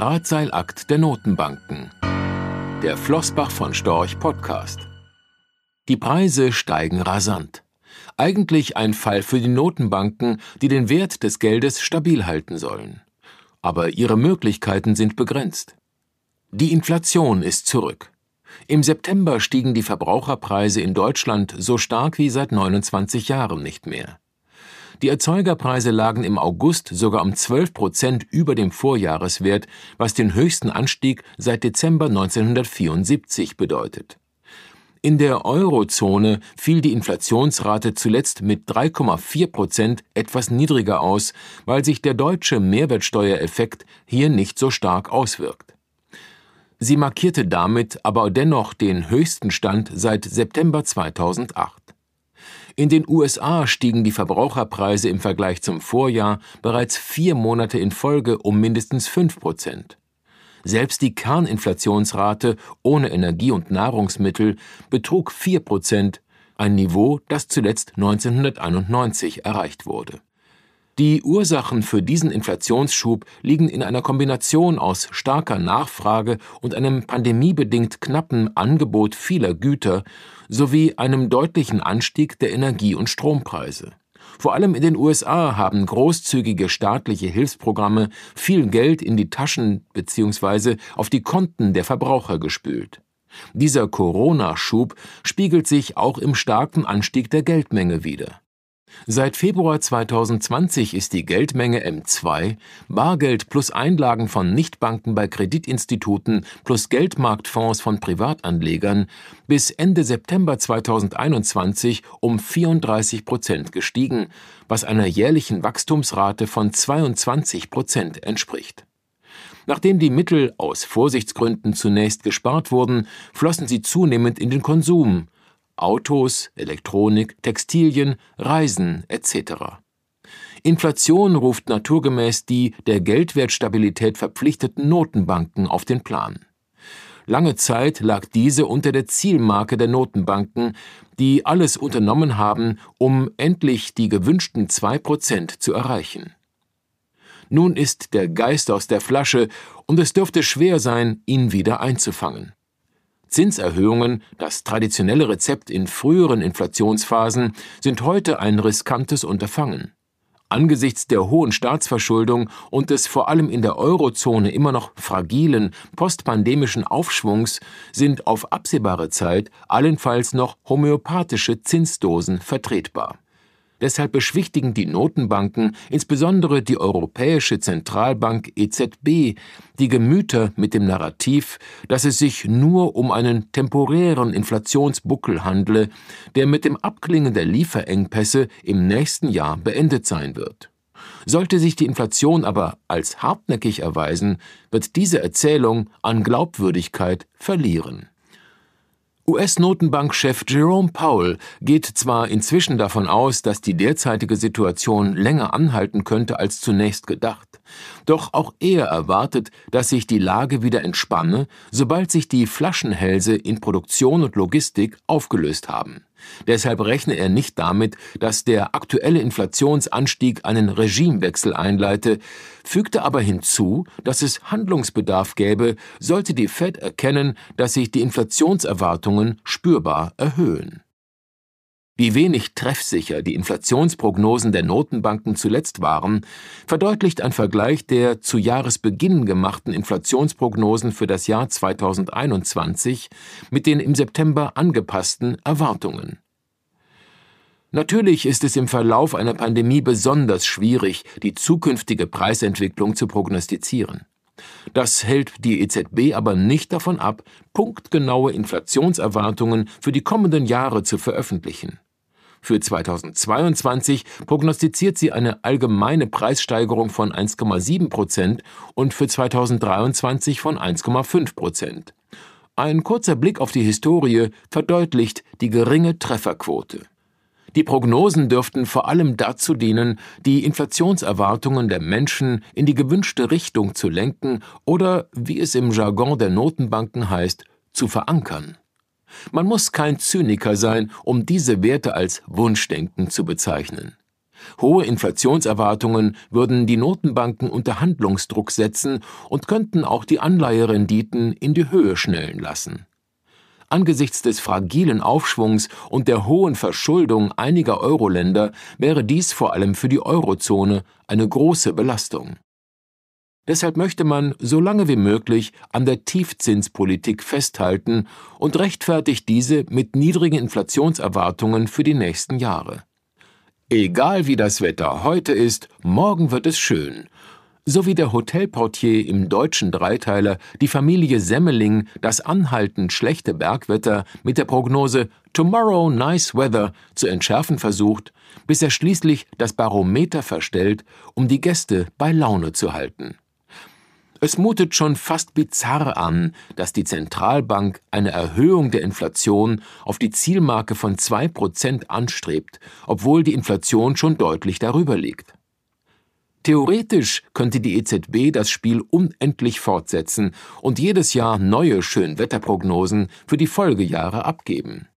Drahtseilakt der Notenbanken. Der Flossbach von Storch Podcast. Die Preise steigen rasant. Eigentlich ein Fall für die Notenbanken, die den Wert des Geldes stabil halten sollen. Aber ihre Möglichkeiten sind begrenzt. Die Inflation ist zurück. Im September stiegen die Verbraucherpreise in Deutschland so stark wie seit 29 Jahren nicht mehr. Die Erzeugerpreise lagen im August sogar um 12 Prozent über dem Vorjahreswert, was den höchsten Anstieg seit Dezember 1974 bedeutet. In der Eurozone fiel die Inflationsrate zuletzt mit 3,4 Prozent etwas niedriger aus, weil sich der deutsche Mehrwertsteuereffekt hier nicht so stark auswirkt. Sie markierte damit aber dennoch den höchsten Stand seit September 2008. In den USA stiegen die Verbraucherpreise im Vergleich zum Vorjahr bereits vier Monate in Folge um mindestens fünf Prozent. Selbst die Kerninflationsrate ohne Energie und Nahrungsmittel betrug vier Prozent, ein Niveau, das zuletzt 1991 erreicht wurde. Die Ursachen für diesen Inflationsschub liegen in einer Kombination aus starker Nachfrage und einem pandemiebedingt knappen Angebot vieler Güter sowie einem deutlichen Anstieg der Energie- und Strompreise. Vor allem in den USA haben großzügige staatliche Hilfsprogramme viel Geld in die Taschen bzw. auf die Konten der Verbraucher gespült. Dieser Corona-Schub spiegelt sich auch im starken Anstieg der Geldmenge wider. Seit Februar 2020 ist die Geldmenge M2, Bargeld plus Einlagen von Nichtbanken bei Kreditinstituten plus Geldmarktfonds von Privatanlegern, bis Ende September 2021 um 34 Prozent gestiegen, was einer jährlichen Wachstumsrate von 22 Prozent entspricht. Nachdem die Mittel aus Vorsichtsgründen zunächst gespart wurden, flossen sie zunehmend in den Konsum, Autos, Elektronik, Textilien, Reisen etc. Inflation ruft naturgemäß die der Geldwertstabilität verpflichteten Notenbanken auf den Plan. Lange Zeit lag diese unter der Zielmarke der Notenbanken, die alles unternommen haben, um endlich die gewünschten zwei Prozent zu erreichen. Nun ist der Geist aus der Flasche, und es dürfte schwer sein, ihn wieder einzufangen. Zinserhöhungen, das traditionelle Rezept in früheren Inflationsphasen, sind heute ein riskantes Unterfangen. Angesichts der hohen Staatsverschuldung und des vor allem in der Eurozone immer noch fragilen postpandemischen Aufschwungs sind auf absehbare Zeit allenfalls noch homöopathische Zinsdosen vertretbar. Deshalb beschwichtigen die Notenbanken, insbesondere die Europäische Zentralbank EZB, die Gemüter mit dem Narrativ, dass es sich nur um einen temporären Inflationsbuckel handle, der mit dem Abklingen der Lieferengpässe im nächsten Jahr beendet sein wird. Sollte sich die Inflation aber als hartnäckig erweisen, wird diese Erzählung an Glaubwürdigkeit verlieren. US-Notenbankchef Jerome Powell geht zwar inzwischen davon aus, dass die derzeitige Situation länger anhalten könnte als zunächst gedacht, doch auch er erwartet, dass sich die Lage wieder entspanne, sobald sich die Flaschenhälse in Produktion und Logistik aufgelöst haben. Deshalb rechne er nicht damit, dass der aktuelle Inflationsanstieg einen Regimewechsel einleite, fügte aber hinzu, dass es Handlungsbedarf gäbe, sollte die Fed erkennen, dass sich die Inflationserwartungen spürbar erhöhen. Wie wenig treffsicher die Inflationsprognosen der Notenbanken zuletzt waren, verdeutlicht ein Vergleich der zu Jahresbeginn gemachten Inflationsprognosen für das Jahr 2021 mit den im September angepassten Erwartungen. Natürlich ist es im Verlauf einer Pandemie besonders schwierig, die zukünftige Preisentwicklung zu prognostizieren. Das hält die EZB aber nicht davon ab, punktgenaue Inflationserwartungen für die kommenden Jahre zu veröffentlichen. Für 2022 prognostiziert sie eine allgemeine Preissteigerung von 1,7 Prozent und für 2023 von 1,5 Prozent. Ein kurzer Blick auf die Historie verdeutlicht die geringe Trefferquote. Die Prognosen dürften vor allem dazu dienen, die Inflationserwartungen der Menschen in die gewünschte Richtung zu lenken oder, wie es im Jargon der Notenbanken heißt, zu verankern. Man muss kein Zyniker sein, um diese Werte als Wunschdenken zu bezeichnen. Hohe Inflationserwartungen würden die Notenbanken unter Handlungsdruck setzen und könnten auch die Anleiherenditen in die Höhe schnellen lassen. Angesichts des fragilen Aufschwungs und der hohen Verschuldung einiger Euro-Länder wäre dies vor allem für die Eurozone eine große Belastung. Deshalb möchte man so lange wie möglich an der Tiefzinspolitik festhalten und rechtfertigt diese mit niedrigen Inflationserwartungen für die nächsten Jahre. Egal wie das Wetter heute ist, morgen wird es schön. So wie der Hotelportier im deutschen Dreiteiler die Familie Semmeling das anhaltend schlechte Bergwetter mit der Prognose Tomorrow nice weather zu entschärfen versucht, bis er schließlich das Barometer verstellt, um die Gäste bei Laune zu halten. Es mutet schon fast bizarr an, dass die Zentralbank eine Erhöhung der Inflation auf die Zielmarke von zwei Prozent anstrebt, obwohl die Inflation schon deutlich darüber liegt. Theoretisch könnte die EZB das Spiel unendlich fortsetzen und jedes Jahr neue Schönwetterprognosen für die Folgejahre abgeben.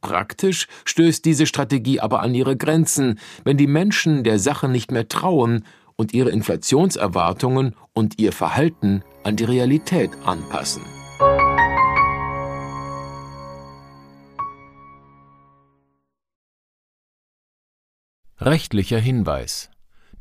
Praktisch stößt diese Strategie aber an ihre Grenzen, wenn die Menschen der Sache nicht mehr trauen und ihre Inflationserwartungen und ihr Verhalten an die Realität anpassen. Rechtlicher Hinweis